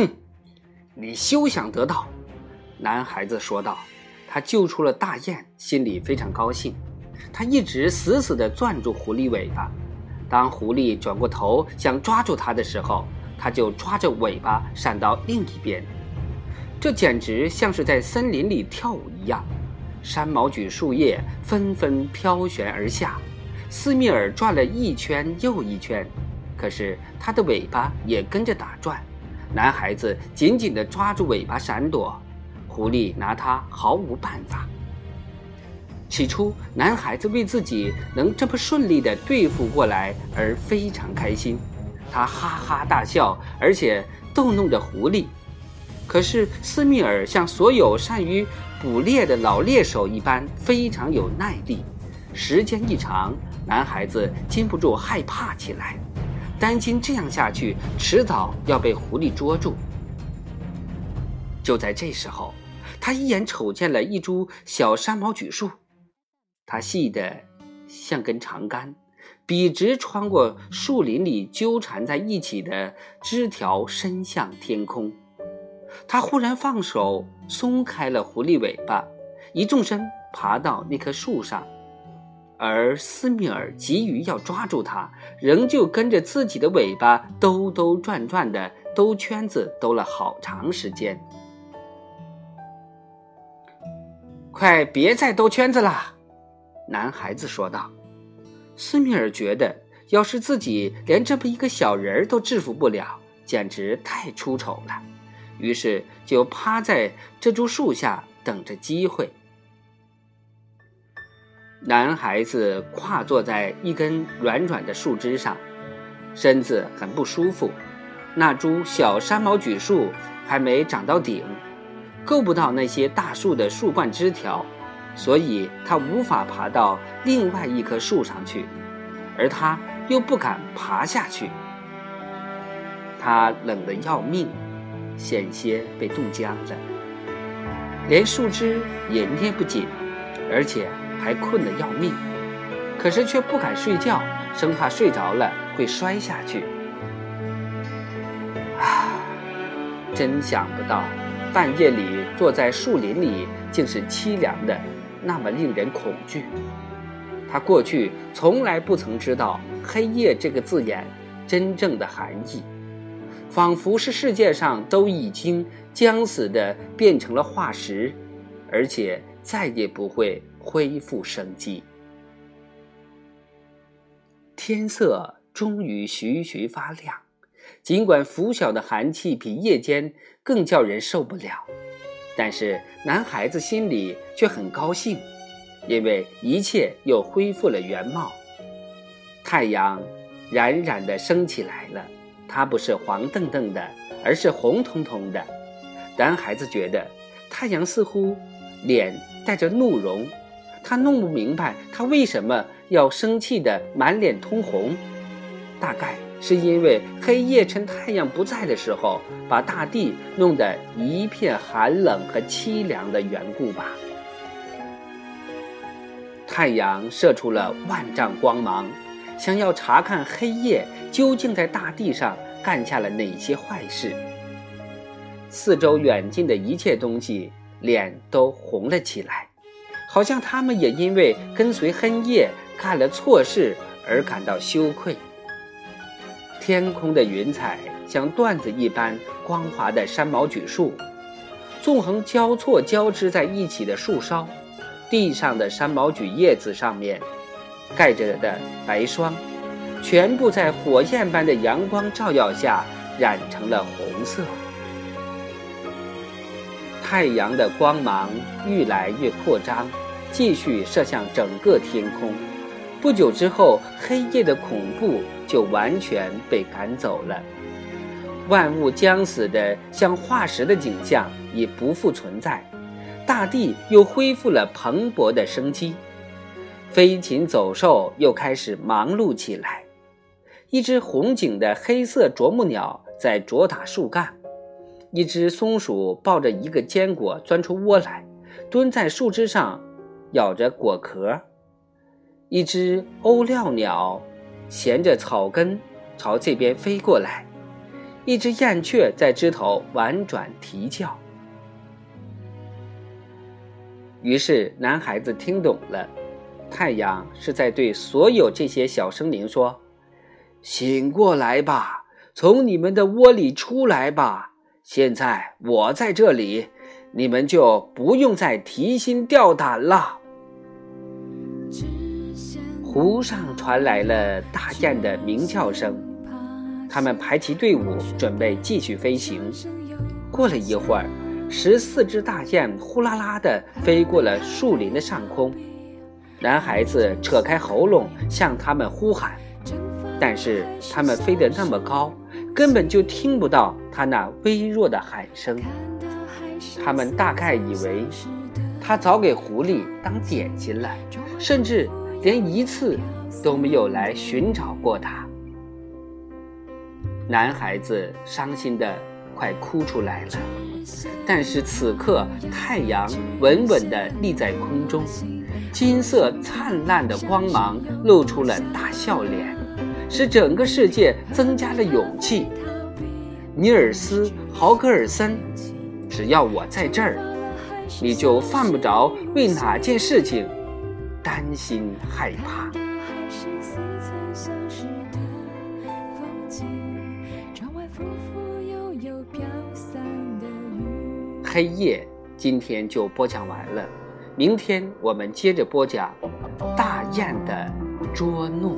哼，你休想得到！男孩子说道。他救出了大雁，心里非常高兴。他一直死死地攥住狐狸尾巴。当狐狸转过头想抓住他的时候，他就抓着尾巴闪到另一边。这简直像是在森林里跳舞一样。山毛榉树叶纷纷飘旋而下，斯密尔转了一圈又一圈，可是他的尾巴也跟着打转。男孩子紧紧地抓住尾巴闪躲。狐狸拿他毫无办法。起初，男孩子为自己能这么顺利地对付过来而非常开心，他哈哈大笑，而且逗弄着狐狸。可是，斯密尔像所有善于捕猎的老猎手一般，非常有耐力。时间一长，男孩子禁不住害怕起来，担心这样下去，迟早要被狐狸捉住。就在这时候。他一眼瞅见了一株小山毛榉树，它细得像根长杆，笔直穿过树林里纠缠在一起的枝条，伸向天空。他忽然放手，松开了狐狸尾巴，一纵身爬到那棵树上，而斯密尔急于要抓住它，仍旧跟着自己的尾巴兜兜转转的兜圈子，兜了好长时间。快别再兜圈子了，男孩子说道。斯米尔觉得，要是自己连这么一个小人都制服不了，简直太出丑了。于是就趴在这株树下等着机会。男孩子跨坐在一根软软的树枝上，身子很不舒服。那株小山毛榉树还没长到顶。够不到那些大树的树冠枝条，所以他无法爬到另外一棵树上去，而他又不敢爬下去。他冷得要命，险些被冻僵了，连树枝也捏不紧，而且还困得要命，可是却不敢睡觉，生怕睡着了会摔下去。啊，真想不到。半夜里坐在树林里，竟是凄凉的，那么令人恐惧。他过去从来不曾知道“黑夜”这个字眼真正的含义，仿佛是世界上都已经将死的变成了化石，而且再也不会恢复生机。天色终于徐徐发亮。尽管拂晓的寒气比夜间更叫人受不了，但是男孩子心里却很高兴，因为一切又恢复了原貌。太阳冉冉的升起来了，它不是黄澄澄的，而是红彤彤的。男孩子觉得太阳似乎脸带着怒容，他弄不明白他为什么要生气的满脸通红，大概。是因为黑夜趁太阳不在的时候，把大地弄得一片寒冷和凄凉的缘故吧。太阳射出了万丈光芒，想要查看黑夜究竟在大地上干下了哪些坏事。四周远近的一切东西脸都红了起来，好像他们也因为跟随黑夜干了错事而感到羞愧。天空的云彩像缎子一般光滑的山毛榉树，纵横交错交织在一起的树梢，地上的山毛榉叶子上面盖着的白霜，全部在火焰般的阳光照耀下染成了红色。太阳的光芒愈来越扩张，继续射向整个天空。不久之后，黑夜的恐怖就完全被赶走了，万物将死的像化石的景象已不复存在，大地又恢复了蓬勃的生机，飞禽走兽又开始忙碌起来。一只红颈的黑色啄木鸟在啄打树干，一只松鼠抱着一个坚果钻出窝来，蹲在树枝上咬着果壳。一只欧料鸟衔着草根朝这边飞过来，一只燕雀在枝头婉转啼叫。于是男孩子听懂了，太阳是在对所有这些小生灵说：“醒过来吧，从你们的窝里出来吧！现在我在这里，你们就不用再提心吊胆了。”湖上传来了大雁的鸣叫声，它们排起队伍，准备继续飞行。过了一会儿，十四只大雁呼啦啦地飞过了树林的上空。男孩子扯开喉咙向他们呼喊，但是他们飞得那么高，根本就听不到他那微弱的喊声。他们大概以为他早给狐狸当点心了，甚至。连一次都没有来寻找过他。男孩子伤心的快哭出来了，但是此刻太阳稳稳地立在空中，金色灿烂的光芒露出了大笑脸，使整个世界增加了勇气。尼尔斯·豪格尔森，只要我在这儿，你就犯不着为哪件事情。担心害怕。黑夜今天就播讲完了，明天我们接着播讲大雁的捉弄。